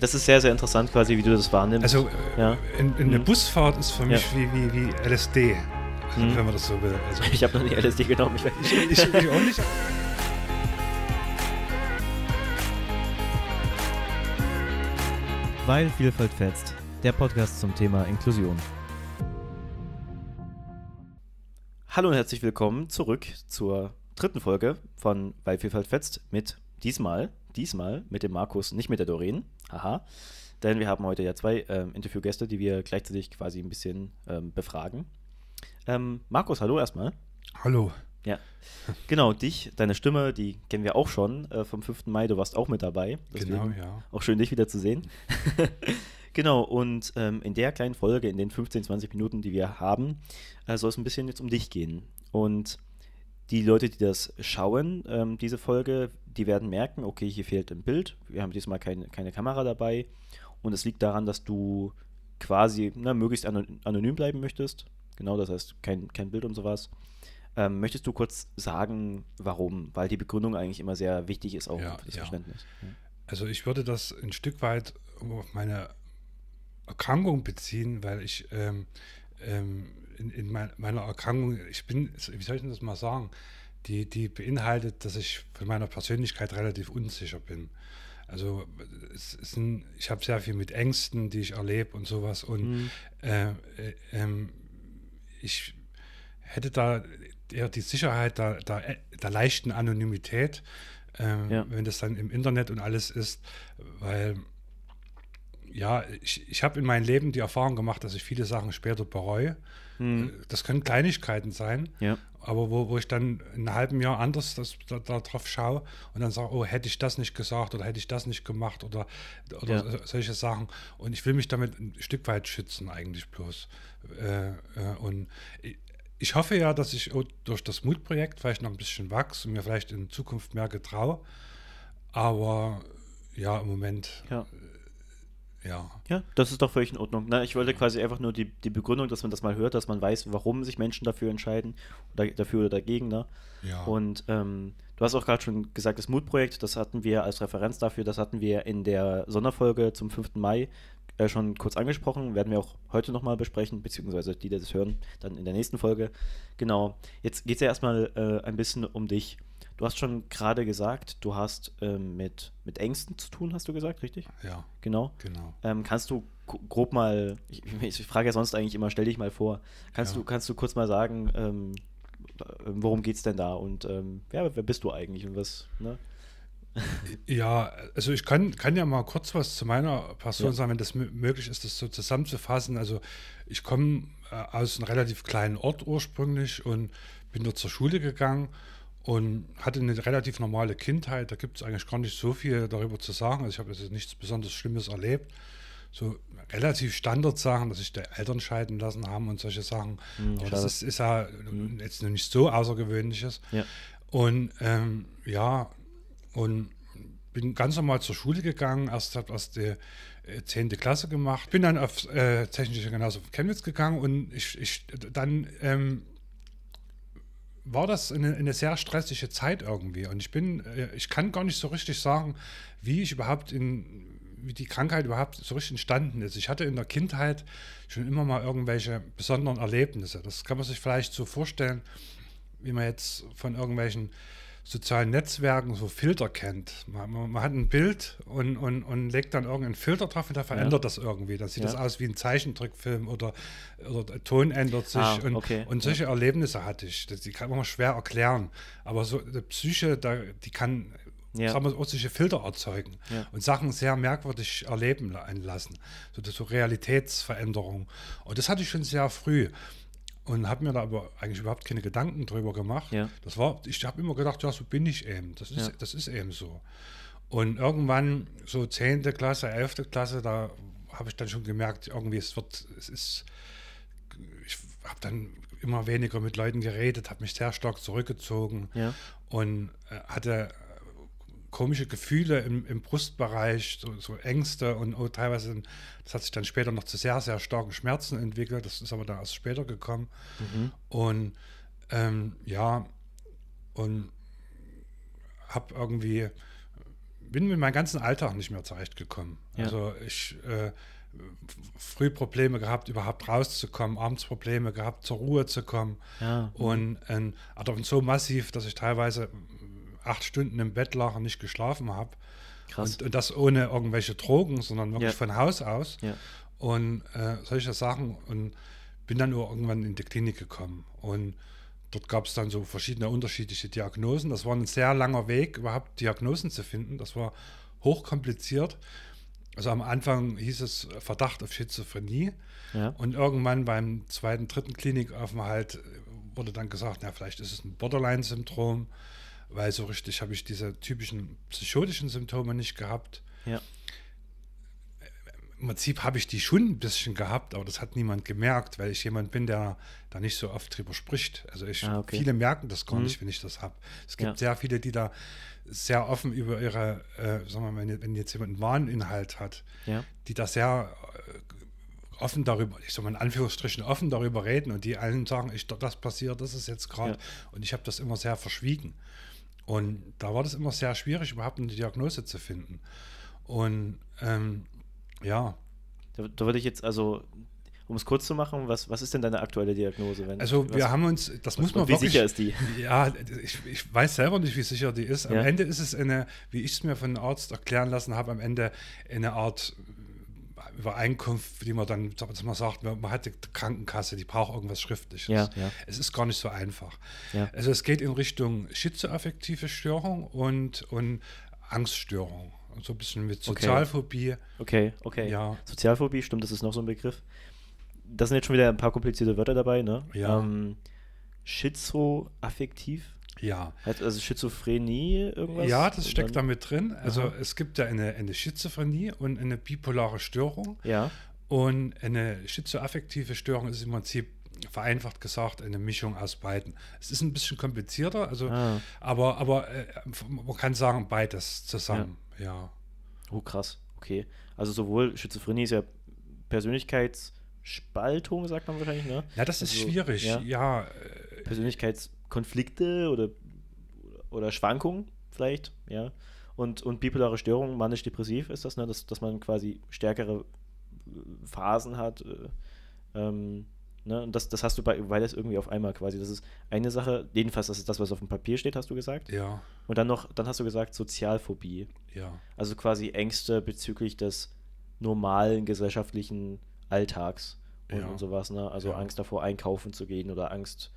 Das ist sehr, sehr interessant quasi, wie du das wahrnimmst. Also ja. in, in mhm. eine Busfahrt ist für mich ja. wie, wie, wie LSD, mhm. wenn man das so will. Also, ich habe noch nie LSD genommen, ich ich, ich auch nicht. Weil Vielfalt fetzt, der Podcast zum Thema Inklusion. Hallo und herzlich willkommen zurück zur dritten Folge von Weil Vielfalt fetzt mit diesmal Diesmal mit dem Markus, nicht mit der Doreen. Haha. Denn wir haben heute ja zwei ähm, Interviewgäste, die wir gleichzeitig quasi ein bisschen ähm, befragen. Ähm, Markus, hallo erstmal. Hallo. Ja. Genau, dich, deine Stimme, die kennen wir auch schon äh, vom 5. Mai. Du warst auch mit dabei. Genau, ja. Auch schön, dich wieder zu sehen. genau, und ähm, in der kleinen Folge, in den 15, 20 Minuten, die wir haben, äh, soll es ein bisschen jetzt um dich gehen. Und die Leute, die das schauen, ähm, diese Folge, die werden merken, okay, hier fehlt ein Bild. Wir haben diesmal keine, keine Kamera dabei. Und es liegt daran, dass du quasi na, möglichst anonym bleiben möchtest. Genau, das heißt kein, kein Bild und sowas. Ähm, möchtest du kurz sagen, warum? Weil die Begründung eigentlich immer sehr wichtig ist, auch ja, für das ja. Verständnis. Ja. Also ich würde das ein Stück weit auf meine Erkrankung beziehen, weil ich ähm, in, in meiner Erkrankung, ich bin, wie soll ich denn das mal sagen, die, die beinhaltet, dass ich von meiner Persönlichkeit relativ unsicher bin. Also ein, ich habe sehr viel mit Ängsten, die ich erlebe und sowas. Und mhm. äh, äh, ähm, ich hätte da eher die Sicherheit der, der, der leichten Anonymität, äh, ja. wenn das dann im Internet und alles ist, weil ja, ich, ich habe in meinem Leben die Erfahrung gemacht, dass ich viele Sachen später bereue. Mhm. Das können Kleinigkeiten sein, ja. aber wo, wo ich dann in einem halben Jahr anders das, da, da drauf schaue und dann sage, oh, hätte ich das nicht gesagt oder hätte ich das nicht gemacht oder, oder ja. solche Sachen. Und ich will mich damit ein Stück weit schützen, eigentlich bloß. Äh, äh, und ich hoffe ja, dass ich durch das Mutprojekt vielleicht noch ein bisschen wachse und mir vielleicht in Zukunft mehr getraue. Aber ja, im Moment ja ja. Ja, das ist doch völlig in Ordnung. Na, ich wollte quasi einfach nur die, die Begründung, dass man das mal hört, dass man weiß, warum sich Menschen dafür entscheiden, oder dafür oder dagegen. Ne? Ja. Und ähm, du hast auch gerade schon gesagt, das Mutprojekt, das hatten wir als Referenz dafür, das hatten wir in der Sonderfolge zum 5. Mai äh, schon kurz angesprochen, werden wir auch heute nochmal besprechen, beziehungsweise die, die das hören, dann in der nächsten Folge. Genau, jetzt geht es ja erstmal äh, ein bisschen um dich. Du hast schon gerade gesagt, du hast ähm, mit, mit Ängsten zu tun, hast du gesagt, richtig? Ja. Genau. genau. Ähm, kannst du grob mal, ich, ich, frage ja sonst eigentlich immer, stell dich mal vor, kannst, ja. du, kannst du kurz mal sagen, ähm, worum geht es denn da und ähm, ja, wer bist du eigentlich und was, ne? Ja, also ich kann, kann ja mal kurz was zu meiner Person ja. sagen, wenn das möglich ist, das so zusammenzufassen. Also ich komme äh, aus einem relativ kleinen Ort ursprünglich und bin dort zur Schule gegangen und hatte eine relativ normale Kindheit. Da gibt es eigentlich gar nicht so viel darüber zu sagen. Also ich habe jetzt nichts besonders Schlimmes erlebt. So relativ Standardsachen, dass sich die Eltern scheiden lassen haben und solche Sachen. Mhm, Aber das ist, ist ja mhm. jetzt noch nicht so Außergewöhnliches. Ja. Und ähm, ja, und bin ganz normal zur Schule gegangen. Erst habe erst die äh, 10. Klasse gemacht. Bin dann aufs äh, Technische Gymnasium Chemnitz gegangen und ich, ich dann ähm, war das eine, eine, sehr stressige Zeit irgendwie. Und ich bin, äh, ich kann gar nicht so richtig sagen, wie ich überhaupt in, wie die Krankheit überhaupt so richtig entstanden ist. Ich hatte in der Kindheit schon immer mal irgendwelche besonderen Erlebnisse. Das kann man sich vielleicht so vorstellen, wie man jetzt von irgendwelchen sozialen Netzwerken so Filter kennt. Man, man, man, hat ein Bild und, und, und legt dann irgendeinen Filter drauf und da verändert ja. das irgendwie. Dann sieht ja. das aus wie ein Zeichentrickfilm oder, oder der Ton ändert sich. Ah, und, okay. und solche ja. Erlebnisse hatte ich. Das, die kann man schwer erklären. Aber so die Psyche, da, die kann ja. sagen wir, auch solche Filter erzeugen ja. und Sachen sehr merkwürdig erleben lassen. So, so Realitätsveränderung. Und das hatte ich schon sehr früh und habe mir da aber eigentlich überhaupt keine Gedanken drüber gemacht. Ja. Das war, ich habe immer gedacht, ja, so bin ich eben. Das ist, ja. das ist eben so. Und irgendwann, so 10. Klasse, 11. Klasse, da habe ich dann schon gemerkt, irgendwie, es wird, es ist, ich habe dann immer weniger mit Leuten geredet, habe mich sehr stark zurückgezogen ja. und äh, hatte komische Gefühle im, im Brustbereich, so, so, Ängste und oh, teilweise, das hat sich dann später noch zu sehr, sehr starken Schmerzen entwickelt. Das ist aber dann erst später gekommen. Mhm. Und ähm, ja, und habe irgendwie bin mit meinem ganzen Alltag nicht mehr zurechtgekommen. Ja. Also ich äh, früh Probleme gehabt, überhaupt rauszukommen, abends Probleme gehabt, zur Ruhe zu kommen. Ja. Und, ähm, aber so massiv, dass ich teilweise acht Stunden im Bett lag und nicht geschlafen habe. Krass. Und, und das ohne irgendwelche Drogen, sondern wirklich Ja. von Haus aus. Ja. Und äh, solche Sachen. Und bin dann nur irgendwann in die Klinik gekommen. Und dort gab es dann so verschiedene unterschiedliche Diagnosen. Das war ein sehr langer Weg, überhaupt Diagnosen zu finden. Das war hochkompliziert. Also am Anfang hieß es Verdacht auf Schizophrenie. Ja. Und irgendwann beim zweiten, dritten Klinikaufenthalt wurde dann gesagt, na, vielleicht ist es ein Borderline-Syndrom, weil so richtig habe ich diese typischen psychotischen Symptome nicht gehabt. Ja. Im Prinzip habe ich die schon ein bisschen gehabt, aber das hat niemand gemerkt, weil ich jemand bin, der da nicht so oft drüber spricht. Also ich, Ah, okay. viele merken das gar Mhm. nicht, wenn ich das habe. Es gibt Ja. sehr viele, die da sehr offen über ihre, äh, sagen wir mal, wenn, jetzt jemand einen Warninhalt hat, Ja. die da sehr äh, offen darüber, ich sag mal in Anführungsstrichen offen darüber reden und die allen sagen, ich, das passiert, das ist jetzt gerade. Ja. Und ich habe das immer sehr verschwiegen. Und da war das immer sehr schwierig, überhaupt eine Diagnose zu finden. Und ähm, ja, Da, da würde ich jetzt, also, um es kurz zu machen, was, was ist denn deine aktuelle Diagnose? Wenn, also was, wir haben uns, das muss man wie wirklich. sicher ist die? Ja, ich, ich weiß selber nicht, wie sicher die ist. Am Ja. Ende ist es eine, wie ich es mir von einem Arzt erklären lassen habe, am Ende eine Art Übereinkunft, die man dann, dass man sagt, man hat die Krankenkasse, die braucht irgendwas Schriftliches. Ja, ja. Es ist gar nicht so einfach. Ja. Also es geht in Richtung schizoaffektive Störung und, und Angststörung. So ein bisschen mit Okay. Sozialphobie. Okay, okay. Ja. Sozialphobie, stimmt, das ist noch so ein Begriff. Da sind jetzt schon wieder ein paar komplizierte Wörter dabei, ne? Ja. Ähm, Schizoaffektiv? Ja. Also Schizophrenie irgendwas? Ja, das steckt damit drin. Also Aha. es gibt ja eine, eine Schizophrenie und eine bipolare Störung. Ja, Und eine schizoaffektive Störung ist im Prinzip vereinfacht gesagt eine Mischung aus beiden. Es ist ein bisschen komplizierter, also, Ah. aber, aber äh, man kann sagen beides zusammen. Ja. oh krass, okay. Also sowohl Schizophrenie ist ja Persönlichkeitsspaltung, sagt man wahrscheinlich, ne? Ja, das ist Also, schwierig. ja. Ja, äh, Persönlichkeitskonflikte oder, oder Schwankungen vielleicht, ja. Und, und bipolare Störung, manisch-depressiv ist das, ne? Dass, dass man quasi stärkere äh, Phasen hat. Äh, ähm, ne? Und das, das hast du bei beides irgendwie auf einmal quasi. Das ist eine Sache, jedenfalls, das ist das, was auf dem Papier steht, hast du gesagt. ja, Und dann noch, dann hast du gesagt, Sozialphobie. ja, Also quasi Ängste bezüglich des normalen gesellschaftlichen Alltags und, Ja. und sowas, ne? Also Ja. Angst davor, einkaufen zu gehen oder Angst,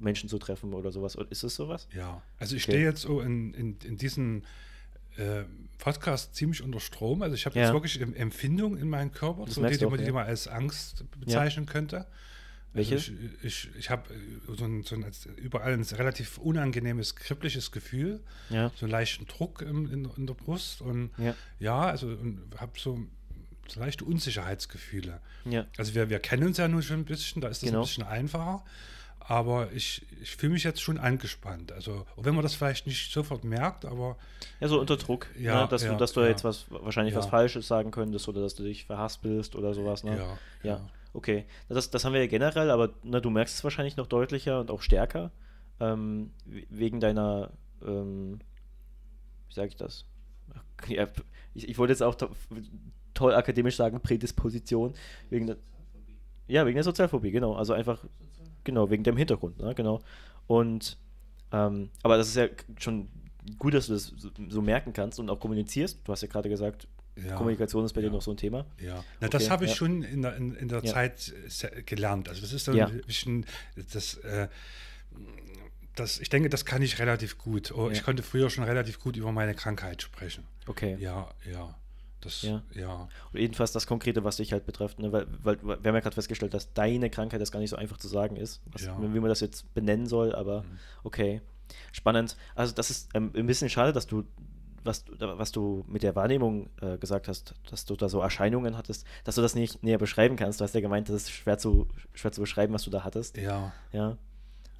Menschen zu treffen oder sowas. Ist es sowas? ja. Also ich Okay. stehe jetzt so in, in, in diesem äh, Podcast ziemlich unter Strom. Also ich habe Ja. jetzt wirklich Em- Empfindung in meinem Körper, Das so die, die du man auch, die ja. man als Angst bezeichnen könnte. Welche? Also ich ich, ich habe so ein, so ein überall ein relativ unangenehmes, kribbliches Gefühl, Ja. so einen leichten Druck im, in, in der Brust und Ja. ja, also habe so, so leichte Unsicherheitsgefühle. Ja. Also wir, wir kennen uns ja nun schon ein bisschen, da ist das Genau. ein bisschen einfacher. Aber ich, ich fühle mich jetzt schon angespannt. Also, wenn man das vielleicht nicht sofort merkt, aber Ja, so unter Druck. Ja, ne? dass, ja, du, dass du ja. jetzt was wahrscheinlich was Ja. Falsches sagen könntest oder dass du dich verhaspelst oder sowas, ne? ja, Ja, okay. Das, das haben wir ja generell, aber ne, du merkst es wahrscheinlich noch deutlicher und auch stärker. Ähm, we- wegen deiner, ähm, wie sage ich das? Ja, ich, ich wollte jetzt auch to toll akademisch sagen, Prädisposition. Wegen der, ja, wegen der Sozialphobie, genau. Also einfach, genau, wegen dem Hintergrund, ne? genau. Und, ähm, aber das ist ja schon gut, dass du das so, so merken kannst und auch kommunizierst. Du hast ja gerade gesagt, ja. Kommunikation ist bei dir Ja. noch so ein Thema. Ja, Na, das Okay, habe ich ja. schon in der, in, in der. Zeit se- gelernt. Also das ist so Ja. ein bisschen, das, äh, das, ich denke, das kann ich relativ gut. Oh, Ich konnte früher schon relativ gut über meine Krankheit sprechen. Okay. Ja, ja. Das, Ja. ja. Und jedenfalls das Konkrete, was dich halt betrifft, ne? weil, weil wir haben ja gerade festgestellt, dass deine Krankheit das gar nicht so einfach zu sagen ist, was, Ja. wie man das jetzt benennen soll, aber okay. Spannend. Also das ist ähm, ein bisschen schade, dass du, was, du- was du mit der Wahrnehmung äh, gesagt hast, dass du da so Erscheinungen hattest, dass du das nicht näher beschreiben kannst. Du hast ja gemeint, das ist schwer zu, schwer zu beschreiben, was du da hattest. Ja, Ja.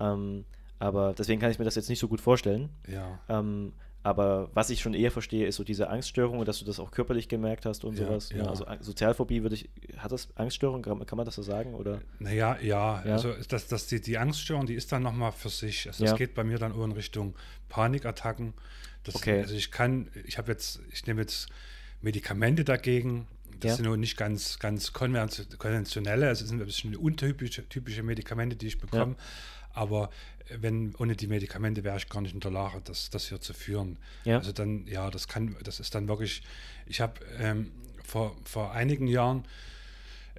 Ähm, aber deswegen kann ich mir das jetzt nicht so gut vorstellen. ja. Ähm, Aber was ich schon eher verstehe, ist so diese Angststörung, dass du das auch körperlich gemerkt hast und Ja, sowas. ja. Also Sozialphobie würde ich, hat das Angststörung, kann, man das so sagen? Oder? Naja, ja, Ja. also das, das die, die Angststörung, die ist dann nochmal für sich. Also das geht bei mir dann auch in Richtung Panikattacken. Das, Okay. Also ich kann, ich habe jetzt, ich nehme jetzt Medikamente dagegen. Das sind nur nicht ganz, ganz konven- konventionelle, also es sind ein bisschen untypische typische Medikamente, die ich bekomme. Aber äh, wenn ohne die Medikamente wäre ich gar nicht in der Lage, das, das hier zu führen. Ja. Also dann, ja, das kann, das ist dann wirklich, ich habe ähm, vor, vor einigen Jahren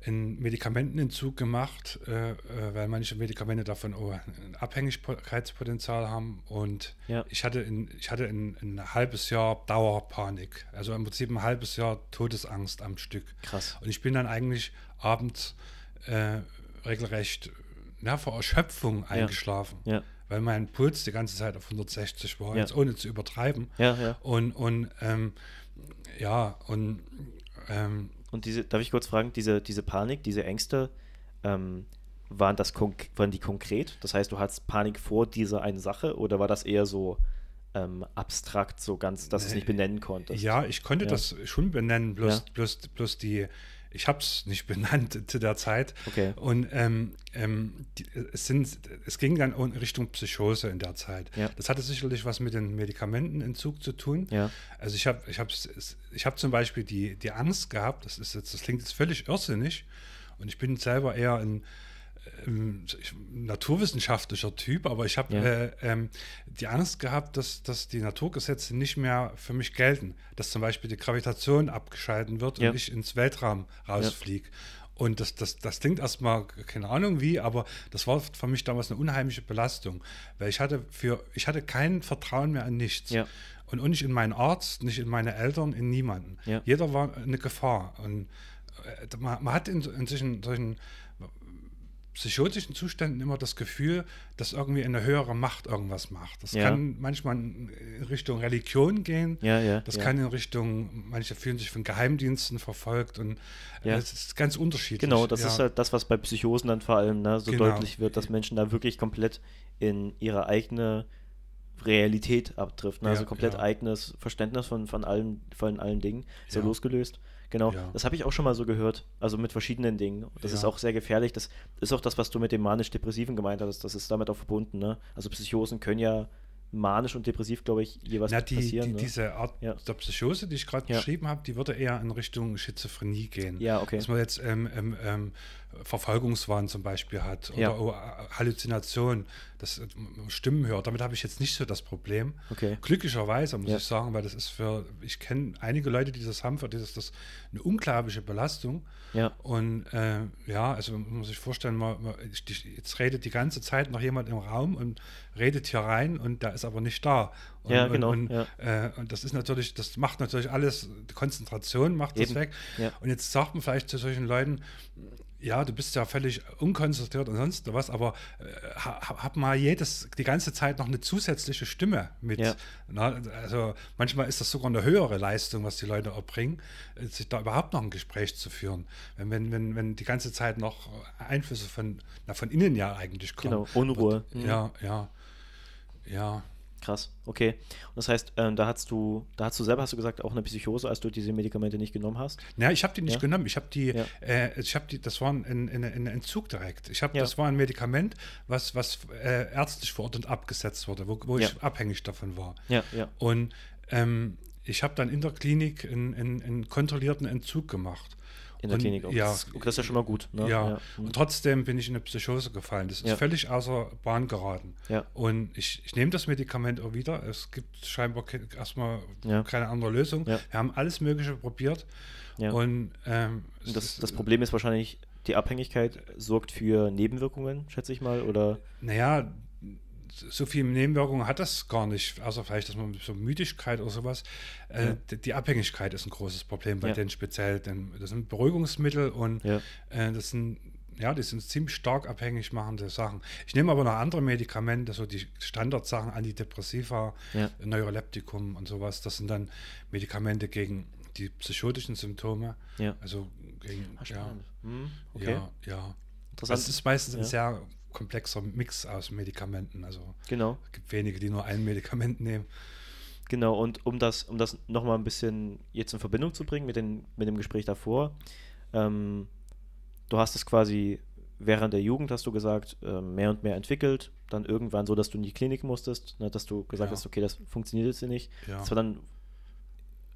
einen Medikamentenentzug gemacht, äh, äh, weil manche Medikamente davon auch ein Abhängigkeitspotenzial haben. Und Ja. ich hatte, in, ich hatte ein, ein halbes Jahr Dauerpanik. Also im Prinzip ein halbes Jahr Todesangst am Stück. Krass. Und ich bin dann eigentlich abends äh, regelrecht na, vor Erschöpfung eingeschlafen. Ja. Weil mein Puls die ganze Zeit auf 160 war, Ja. jetzt ohne zu übertreiben. Ja, ja. Und, und ähm, ja, und ähm, Und diese, darf ich kurz fragen, diese, diese Panik, diese Ängste, ähm, waren, das waren die konkret? Das heißt, du hattest Panik vor dieser einen Sache oder war das eher so ähm, abstrakt, so ganz, dass du es nicht benennen konntest? Ja, ich konnte Ja. das schon benennen, bloß, Ja. bloß, bloß die, ich habe es nicht benannt zu der Zeit. Okay. Und ähm, ähm, die, es, sind, es ging dann in Richtung Psychose in der Zeit. Ja. Das hatte sicherlich was mit dem Medikamentenentzug zu tun. Ja. Also ich habe ich hab, ich hab zum Beispiel die, die Angst gehabt, das, ist jetzt, das klingt jetzt völlig irrsinnig, und ich bin selber eher ein ähm, ich- naturwissenschaftlicher Typ, aber ich habe Ja. äh, ähm, die Angst gehabt, dass, dass die Naturgesetze nicht mehr für mich gelten. Dass zum Beispiel die Gravitation abgeschalten wird Ja. und ich ins Weltraum rausfliege. Und das, das, das klingt erstmal, keine Ahnung wie, aber das war für mich damals eine unheimliche Belastung. Weil ich hatte für, ich hatte kein Vertrauen mehr an nichts. Ja. Und auch nicht in meinen Arzt, nicht in meine Eltern, in niemanden. Ja. Jeder war eine Gefahr. Und äh, man, man hat in, in solchen, solchen psychotischen Zuständen immer das Gefühl, dass irgendwie eine höhere Macht irgendwas macht. Das Ja. kann manchmal in Richtung Religion gehen. Ja, ja, Das kann in Richtung, manche fühlen sich von Geheimdiensten verfolgt und äh, es ist ganz unterschiedlich. Genau, das ist halt das, was bei Psychosen dann vor allem ne, so Genau. deutlich wird, dass Menschen da wirklich komplett in ihre eigene Realität abdriften, also Ja, komplett ja. eigenes Verständnis von, von, allen, von allen Dingen, so Ja. losgelöst. Genau, das habe ich auch schon mal so gehört, also mit verschiedenen Dingen. Das ist auch sehr gefährlich. Das ist auch das, was du mit dem manisch-depressiven gemeint hast. Das ist damit auch verbunden. Ne? Also Psychosen können ja manisch und depressiv, glaube ich, jeweils Na, die, passieren. die, ne? diese Art Ja. der Psychose, die ich gerade Ja. beschrieben habe, die würde eher in Richtung Schizophrenie gehen. Ja, okay. Dass man jetzt ähm, ähm, ähm, Verfolgungswahn zum Beispiel hat oder Ja. auch, äh, Halluzination, dass äh, man Stimmen hört. Damit habe ich jetzt nicht so das Problem. Okay. Glücklicherweise, muss Ja. ich sagen, weil das ist für, ich kenne einige Leute, die das haben, für die ist das eine unglaubliche Belastung. Ja. Und äh, ja, also man muss sich vorstellen, man, man, jetzt redet die ganze Zeit noch jemand im Raum und redet hier rein und der ist aber nicht da. Und, Ja, genau, Und, ja. äh, und das ist natürlich, das macht natürlich alles, die Konzentration macht das Eben, weg. ja. Und jetzt sagt man vielleicht zu solchen Leuten, ja, du bist ja völlig unkonzentriert und sonst was, aber äh, hab, mal jedes, die ganze Zeit noch eine zusätzliche Stimme mit. Ja. Na, also manchmal ist das sogar eine höhere Leistung, was die Leute erbringen, äh, sich da überhaupt noch ein Gespräch zu führen. Wenn, wenn, wenn, wenn die ganze Zeit noch Einflüsse von, na, von innen ja eigentlich kommen. Genau, Unruhe. Und, Mhm. Ja, ja, ja. Krass, okay. Und das heißt, ähm, da hast du, da hast du selber, hast du gesagt, auch eine Psychose, als du diese Medikamente nicht genommen hast? Ja, ich habe die nicht Ja. genommen. Ich habe die, Ja. äh, ich habe die, das war ein, ein, ein, Entzug direkt. Ich habe, Ja. das war ein Medikament, was, was äh, ärztlich verordnet abgesetzt wurde, wo, wo ich abhängig davon war. Ja, ja. Und ähm, ich habe dann in der Klinik einen, einen, einen kontrollierten Entzug gemacht. In der Und, Klinik. auch. Ja, Das, ist- das ist ja schon mal gut. Ne? ja. Mhm. Und trotzdem bin ich in eine Psychose gefallen. Das ist Ja. völlig außer Bahn geraten. Ja. Und ich, ich nehme das Medikament auch wieder. Es gibt scheinbar ke- erstmal Ja. keine andere Lösung. Ja. Wir haben alles Mögliche probiert. Ja. Und ähm, das, das Problem ist wahrscheinlich, die Abhängigkeit sorgt für Nebenwirkungen, schätze ich mal, oder? Naja, so viel Nebenwirkungen hat das gar nicht, außer vielleicht, dass man so Müdigkeit oder sowas. Äh, Ja. die, die Abhängigkeit ist ein großes Problem bei Ja. denen speziell, denn das sind Beruhigungsmittel und Ja. äh, das sind ja, die sind ziemlich stark abhängig machende Sachen. Ich nehme aber noch andere Medikamente, so die Standardsachen, Antidepressiva, Ja. Neuroleptikum und sowas. Das sind dann Medikamente gegen die psychotischen Symptome. Ja. Also gegen, Ah, ja. Mhm, okay. ja, ja. Interessant. Das ist meistens ein sehr komplexer Mix aus Medikamenten. Also Genau. es gibt wenige, die nur ein Medikament nehmen. Genau, und um das, um das nochmal ein bisschen jetzt in Verbindung zu bringen mit, den, mit dem Gespräch davor, ähm, du hast es quasi während der Jugend, hast du gesagt, äh, mehr und mehr entwickelt, dann irgendwann so, dass du in die Klinik musstest, ne, dass du gesagt Ja. hast, okay, das funktioniert jetzt nicht. Ja. Das war dann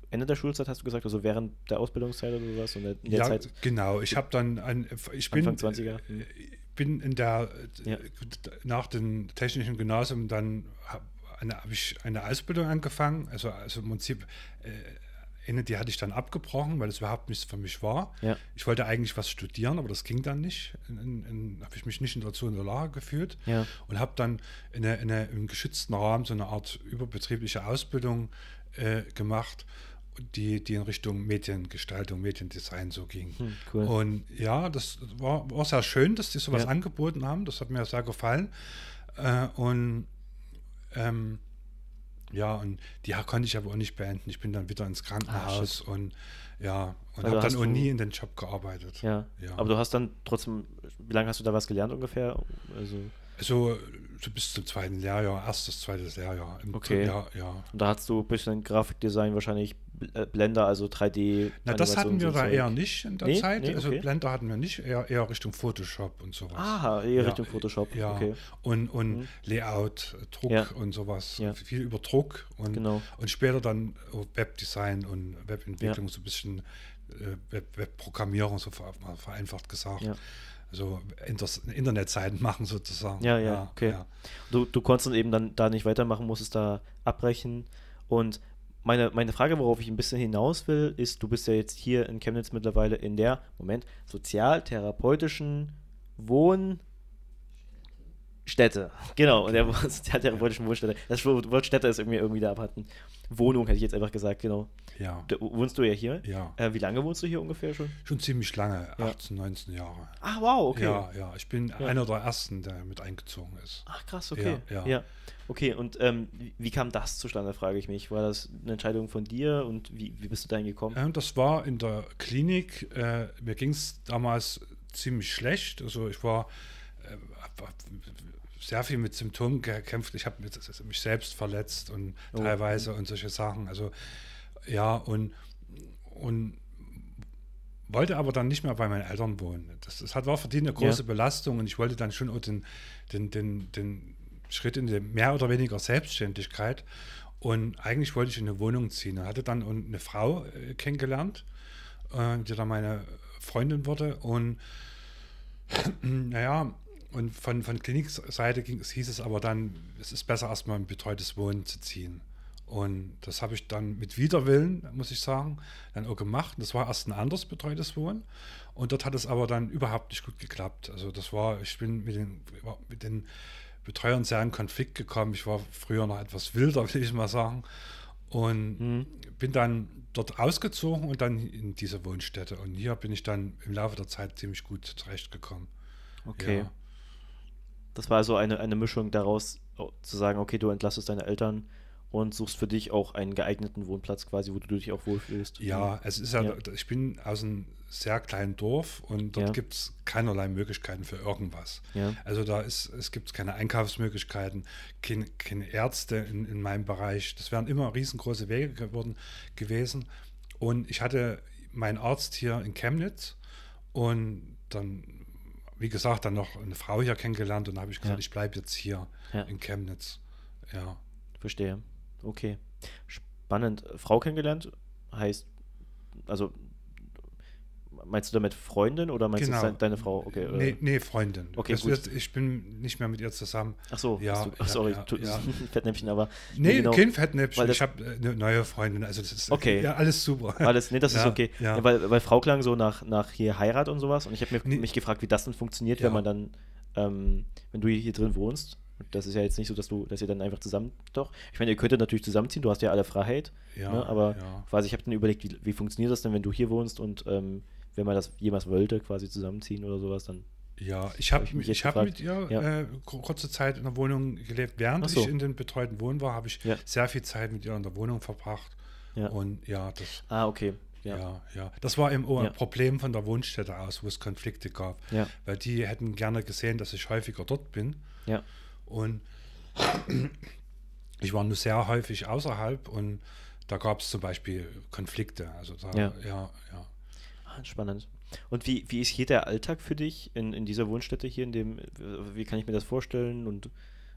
Ende der Schulzeit, hast du gesagt, also während der Ausbildungszeit oder sowas? Und in der ja, Zeit, genau. Ich habe dann ein, ich bin, Anfang 20er. Bin in der Ja. nach dem technischen Gymnasium dann habe hab ich eine Ausbildung angefangen. Also, also im Prinzip äh, eine, die hatte ich dann abgebrochen, weil es überhaupt nichts für mich war. Ja. Ich wollte eigentlich was studieren, aber das ging dann nicht. Habe ich mich nicht dazu in der Lage gefühlt Ja. und habe dann in eine, in eine, im geschützten Rahmen so eine Art überbetriebliche Ausbildung äh, gemacht, die, die in Richtung Mediengestaltung, Mediendesign so ging. Hm, cool. Und ja, das war, war sehr schön, dass die sowas Ja. angeboten haben. Das hat mir sehr gefallen. Äh, und ähm, ja, und die konnte ich aber auch nicht beenden. Ich bin dann wieder ins Krankenhaus und ja, und Also habe dann auch nie in den Job gearbeitet. ja. Ja. Aber du hast dann trotzdem, wie lange hast du da was gelernt ungefähr? Also, Also so bis zum zweiten Lehrjahr, erstes, zweites Lehrjahr. Im- Okay. Ja, ja. und da hast du ein bisschen Grafikdesign, wahrscheinlich äh, Blender, also 3D. Na, das hatten wir so da eher nicht in der Nee? Zeit. Nee, Also okay. Blender hatten wir nicht, eher, eher Richtung Photoshop und sowas. Aha, eher Ja, Richtung Photoshop. Ja, Okay. und, und Mhm. Layout, Druck Ja. und sowas. Viel über Druck und, Genau. und später dann auch Webdesign und Webentwicklung, so ein bisschen äh, Web, Webprogrammierung, so vereinfacht gesagt. Ja. Also Inter Internetseiten machen sozusagen. Ja, ja, okay. ja. Du, du konntest dann eben dann da nicht weitermachen, musstest da abbrechen. Und meine, meine Frage, worauf ich ein bisschen hinaus will, ist, du bist ja jetzt hier in Chemnitz mittlerweile in der, Moment, sozialtherapeutischen Wohnstätte. Genau, in der sozialtherapeutischen Wohnstätte. Das Wort Stätte ist irgendwie, irgendwie da abhatten. Wohnung hätte ich jetzt einfach gesagt, genau. ja. Da, wohnst du ja hier? Ja. Äh, wie lange wohnst du hier ungefähr schon? Schon ziemlich lange, Ja. 18, 19 Jahre. Ah, wow, okay. Ja, ja. Ich bin Ja. einer der ersten, der mit eingezogen ist. Ach krass, okay. Ja, ja. Okay, und ähm, wie, kam das zustande, frage ich mich. War das eine Entscheidung von dir und wie, wie bist du dahin gekommen? Ähm, das war in der Klinik. Äh, mir ging es damals ziemlich schlecht. Also ich war äh, sehr viel mit Symptomen gekämpft. Ich habe mich selbst verletzt und Oh. teilweise und solche Sachen. Also ja, und, und wollte aber dann nicht mehr bei meinen Eltern wohnen. Das, das hat, war für die eine große Ja. Belastung und ich wollte dann schon auch den, den, den, den Schritt in die mehr oder weniger Selbstständigkeit. Und eigentlich wollte ich in eine Wohnung ziehen. Ich hatte dann eine Frau äh, kennengelernt, äh, die dann meine Freundin wurde. Und naja, und von, von Klinikseite ging, es hieß es aber dann, es ist besser erstmal ein betreutes Wohnen zu ziehen. Und das habe ich dann mit Widerwillen, muss ich sagen, dann auch gemacht. Das war erst ein anderes betreutes Wohnen. Und dort hat es aber dann überhaupt nicht gut geklappt. Also das war, ich bin mit den, mit den Betreuern sehr in Konflikt gekommen. Ich war früher noch etwas wilder, will ich mal sagen. Und Mhm. bin dann dort ausgezogen und dann in diese Wohnstätte. Und hier bin ich dann im Laufe der Zeit ziemlich gut zurechtgekommen. Okay. Ja. Das war also eine, eine Mischung daraus, oh, zu sagen, okay, du entlastest deine Eltern und suchst für dich auch einen geeigneten Wohnplatz quasi, wo du dich auch wohlfühlst. Ja, es ist ja, Ja. ich bin aus einem sehr kleinen Dorf und dort Ja. gibt es keinerlei Möglichkeiten für irgendwas. Ja. Also da ist, es gibt keine Einkaufsmöglichkeiten, keine, keine Ärzte in, in meinem Bereich. Das wären immer riesengroße Wege geworden, gewesen. Und ich hatte meinen Arzt hier in Chemnitz und dann, wie gesagt, dann noch eine Frau hier kennengelernt und da habe ich gesagt, Ja. ich bleibe jetzt hier Ja. in Chemnitz. Ja. Verstehe. Okay. Spannend. Frau kennengelernt heißt, also meinst du damit Freundin oder meinst Genau. du deine Frau? Okay. oder- Nee, nee, Freundin. Okay, Das gut. wird, ich bin nicht mehr mit ihr zusammen. Ach so, Ja, du, ach, ja, sorry, ja, tu- ja. Fettnäpfchen, aber Nee, genau. kein Fettnäpfchen. Ich habe eine neue Freundin. Also das ist Okay. ja alles super. Alles, nee, das ist Ja, okay. ja. Ja, weil, weil Frau klang so nach, nach hier Heirat und sowas und ich habe Nee. mich gefragt, wie das dann funktioniert, Ja. wenn man dann, ähm, wenn du hier drin wohnst. Das ist ja jetzt nicht so, dass du, dass ihr dann einfach zusammen, doch. Ich meine, ihr könntet natürlich zusammenziehen, du hast ja alle Freiheit, Ja, ne, aber ja. quasi, ich habe dann überlegt, wie, wie funktioniert das denn, wenn du hier wohnst und ähm, wenn man das jemals wollte, quasi zusammenziehen oder sowas, dann. Ja, ich habe Hab ich mich ich hab mit ihr Ja. äh, kur- kurze Zeit in der Wohnung gelebt. Während so. ich in den betreuten Wohnen war, habe ich Ja. sehr viel Zeit mit ihr in der Wohnung verbracht. Ja. Und ja, das, Ah, okay. Ja. ja. ja, Das war eben auch ein Ja. Problem von der Wohnstätte aus, wo es Konflikte gab. Ja. Weil die hätten gerne gesehen, dass ich häufiger dort bin. Ja. Und ich war nur sehr häufig außerhalb und da gab es zum Beispiel Konflikte. Also da, ja, ja. ja. Ah, spannend. Und wie, wie ist hier der Alltag für dich in, in dieser Wohnstätte hier, in dem, wie kann ich mir das vorstellen und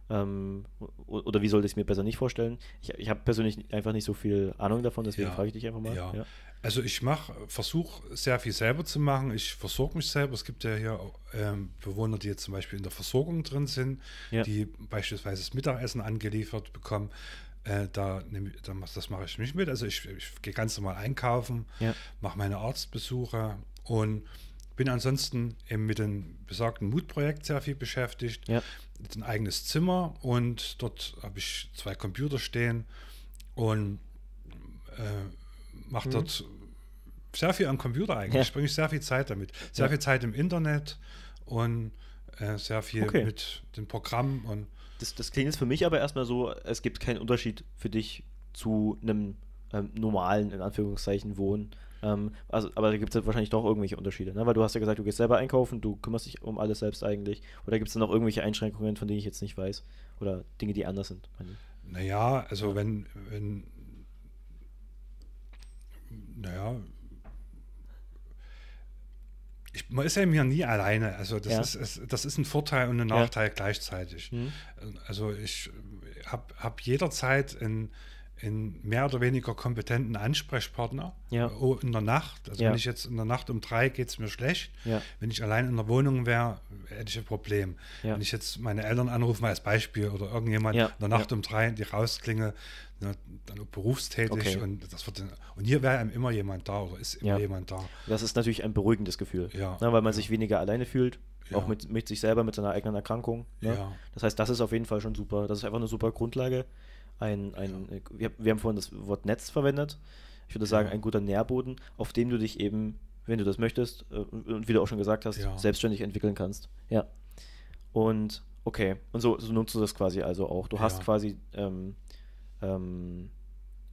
ähm, oder wie sollte ich es mir besser nicht vorstellen? Ich, ich habe persönlich einfach nicht so viel Ahnung davon, deswegen ja, frage ich dich einfach mal. Ja. ja. Also ich mache, versuche sehr viel selber zu machen. Ich versorge mich selber. Es gibt ja hier ähm, Bewohner, die jetzt zum Beispiel in der Versorgung drin sind, die beispielsweise das Mittagessen angeliefert bekommen. Äh, da, da, das mache ich nicht mit. Also ich, ich gehe ganz normal einkaufen, mache meine Arztbesuche und bin ansonsten eben mit dem besagten Mutprojekt sehr viel beschäftigt. Ja. Ein eigenes Zimmer und dort habe ich zwei Computer stehen und äh, mache mhm. dort sehr viel am Computer eigentlich. Ja. Ich bringe sehr viel Zeit damit. Sehr ja. viel Zeit im Internet und äh, sehr viel okay. mit den Programmen und das, das klingt jetzt für mich aber erstmal so, es gibt keinen Unterschied für dich zu einem ähm, normalen, in Anführungszeichen, Wohnen ähm, also, aber da gibt es wahrscheinlich doch irgendwelche Unterschiede, ne? weil du hast ja gesagt, du gehst selber einkaufen, du kümmerst dich um alles selbst eigentlich. Oder gibt es da noch irgendwelche Einschränkungen, von denen ich jetzt nicht weiß? Oder Dinge, die anders sind? Naja, also wenn, wenn, naja, ich, man ist ja hier nie alleine. Also das, ja. ist, es, das ist ein Vorteil und ein Nachteil ja. gleichzeitig. Mhm. Also ich habe hab jederzeit ein einen mehr oder weniger kompetenten Ansprechpartner ja. Oh, in der Nacht. Also ja. wenn ich jetzt in der Nacht um drei geht es mir schlecht. Ja. Wenn ich allein in der Wohnung wäre, hätte ich ein Problem. Wenn ich jetzt meine Eltern anrufe, mal als Beispiel, oder irgendjemand in der Nacht um drei, die rausklinge, ne, dann berufstätig okay. und das wird und hier wäre einem immer jemand da oder ist immer jemand da. Das ist natürlich ein beruhigendes Gefühl, ja. ne, weil man sich weniger alleine fühlt. Auch mit, mit sich selber, mit seiner eigenen Erkrankung. Ne? Das heißt, das ist auf jeden Fall schon super. Das ist einfach eine super Grundlage ein, ein ja. wir, wir, haben vorhin das Wort Netz verwendet. Ich würde sagen, ein guter Nährboden, auf dem du dich eben, wenn du das möchtest, äh, und wie du auch schon gesagt hast, ja. selbstständig entwickeln kannst. Ja. Und okay, und so, so nutzt du das quasi also auch. Du hast quasi ähm, ähm,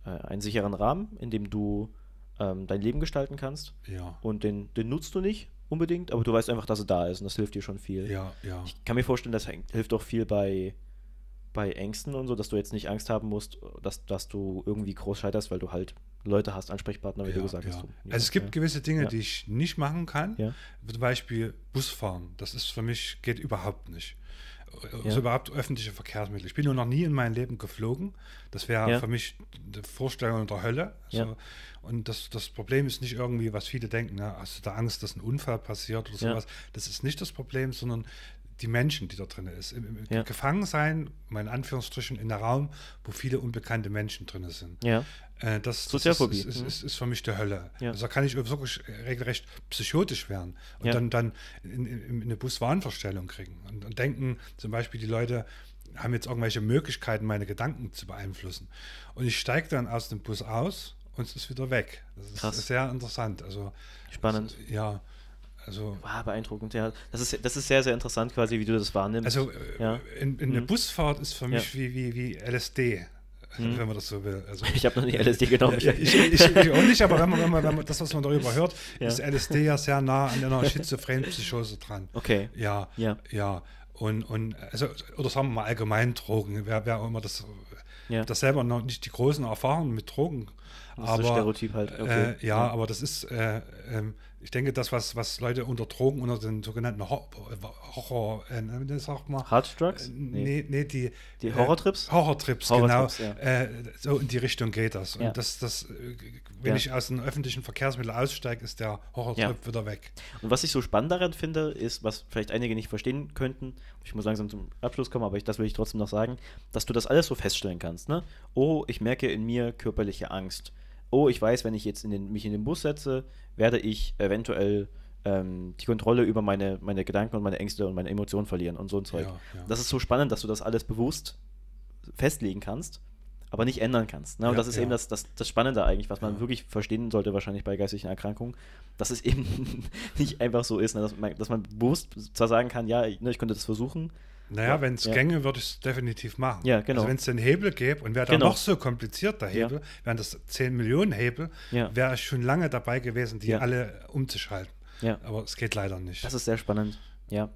äh, einen sicheren Rahmen, in dem du ähm, dein Leben gestalten kannst. Ja. Und den, den nutzt du nicht unbedingt, aber du weißt einfach, dass er da ist und das hilft dir schon viel. Ja, ja. Ich kann mir vorstellen, das hilft auch viel bei bei Ängsten und so, dass du jetzt nicht Angst haben musst, dass, dass du irgendwie groß scheiterst, weil du halt Leute hast, Ansprechpartner, wie ja, du gesagt ja. hast. also es gibt ja. gewisse Dinge, die ich nicht machen kann. Zum Beispiel Busfahren. Das ist für mich, geht überhaupt nicht. Also überhaupt öffentliche Verkehrsmittel. Ich bin nur noch nie in meinem Leben geflogen. Das wäre für mich die Vorstellung der Hölle. Also, und das, das Problem ist nicht irgendwie, was viele denken, ne? hast du da Angst, dass ein Unfall passiert oder sowas. Das ist nicht das Problem, sondern die Menschen, die da drin ist. Ja. Gefangen sein, in Anführungsstrichen, in einem Raum, wo viele unbekannte Menschen drin sind. Ja. Äh, das, das ist, ist, ist, ist, ist, für mich die Hölle. Ja. Also da kann ich wirklich regelrecht psychotisch werden und ja. dann, dann in, in, in eine Buswahnverstellung kriegen und, und denken, zum Beispiel die Leute, haben jetzt irgendwelche Möglichkeiten, meine Gedanken zu beeinflussen. Und ich steige dann aus dem Bus aus und es ist wieder weg. Das ist Krass. sehr interessant. Also, Spannend. Also, ja. Also, wow, beeindruckend, ja. Das ist, das ist sehr, sehr interessant, quasi, wie du das wahrnimmst. Also, ja. in, in mhm. eine Busfahrt ist für mich ja. wie, wie, wie LSD. Mhm. Wenn man das so will. Also, ich habe noch nie LSD genommen. ich, ich, ich, auch nicht, aber wenn man, wenn man, wenn man das, was man darüber hört, ja. ist LSD ja sehr nah an einer schizophrenen Psychose dran. Okay. Ja, ja. ja. Und, und also, oder sagen wir mal allgemein Drogen, wer, wer auch immer das, ja. das selber noch nicht die großen Erfahrungen mit Drogen. Das aber, ist Stereotyp halt. Okay. Äh, ja, ja, aber das ist, äh, ähm, ich denke, das, was, was Leute unter Drogen, unter den sogenannten Horror, äh, ne, sag mal. Harddrugs? Äh, nee, nee, die. Die äh, Horrortrips? Äh, Horrortrips, genau. Ja. Äh, so in die Richtung geht das. Und das, das, äh, wenn ja. ich aus den öffentlichen Verkehrsmitteln aussteige, ist der Horrortrip ja. wieder weg. Und was ich so spannend daran finde, ist, was vielleicht einige nicht verstehen könnten, ich muss langsam zum Abschluss kommen, aber ich, das will ich trotzdem noch sagen, dass du das alles so feststellen kannst. Ne? Oh, ich merke in mir körperliche Angst oh, ich weiß, wenn ich jetzt in den, mich in den Bus setze, werde ich eventuell ähm, die Kontrolle über meine, meine Gedanken und meine Ängste und meine Emotionen verlieren und so ein Zeug. Ja, ja. Das ist so spannend, dass du das alles bewusst festlegen kannst, aber nicht ändern kannst. Ne? Und ja, das ist eben das, das, das Spannende eigentlich, was man wirklich verstehen sollte, wahrscheinlich bei geistigen Erkrankungen, dass es eben nicht einfach so ist, ne? dass, man, dass man bewusst zwar sagen kann, ja, ne, ich könnte das versuchen, naja, wenn es ja. gänge, würde ich es definitiv machen. Ja, genau. Also wenn es den Hebel gäbe und wäre genau. da noch so kompliziert, der Hebel, ja. wären das 10 Millionen Hebel, ja. wäre ich schon lange dabei gewesen, die alle umzuschalten. Ja. Aber es geht leider nicht. Das ist sehr spannend, ja.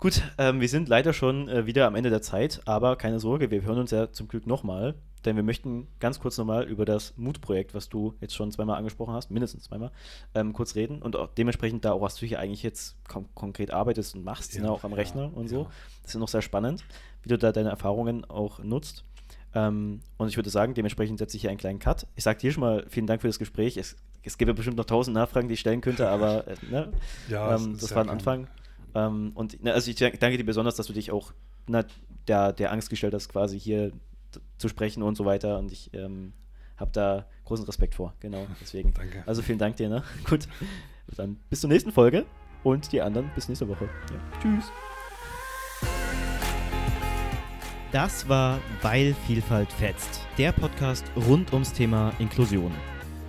Gut, ähm, wir sind leider schon äh, wieder am Ende der Zeit, aber keine Sorge, wir hören uns ja zum Glück nochmal, denn wir möchten ganz kurz nochmal über das Mut-Projekt, was du jetzt schon zweimal angesprochen hast, mindestens zweimal, ähm, kurz reden und auch dementsprechend da auch, was du hier eigentlich jetzt kon konkret arbeitest und machst, Ja, ne, auch am ja, Rechner und so. ja. Das ist noch sehr spannend, wie du da deine Erfahrungen auch nutzt. Ähm, und ich würde sagen, dementsprechend setze ich hier einen kleinen Cut. Ich sage dir schon mal vielen Dank für das Gespräch. Es, es gibt ja bestimmt noch tausend Nachfragen, die ich stellen könnte, aber äh, ne? Ja, ähm, das ja war ein Anfang. Ähm, und ne, also ich danke dir besonders, dass du dich auch na, der, der Angst gestellt hast, quasi hier zu sprechen und so weiter. Und ich ähm, habe da großen Respekt vor. Genau, deswegen. Danke. Also vielen Dank dir. Ne? Gut, dann bis zur nächsten Folge und die anderen bis nächste Woche. Ja. Tschüss. Das war Weil Vielfalt fetzt, der Podcast rund ums Thema Inklusion.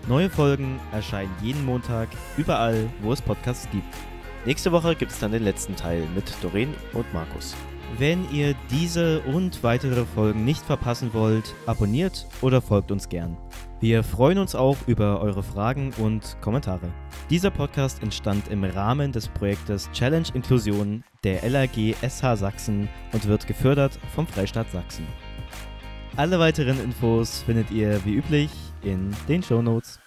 Neue Folgen erscheinen jeden Montag überall, wo es Podcasts gibt. Nächste Woche gibt es dann den letzten Teil mit Doreen und Markus. Wenn ihr diese und weitere Folgen nicht verpassen wollt, abonniert oder folgt uns gern. Wir freuen uns auch über eure Fragen und Kommentare. Dieser Podcast entstand im Rahmen des Projektes Challenge Inklusion der LAG SH Sachsen und wird gefördert vom Freistaat Sachsen. Alle weiteren Infos findet ihr wie üblich in den Shownotes.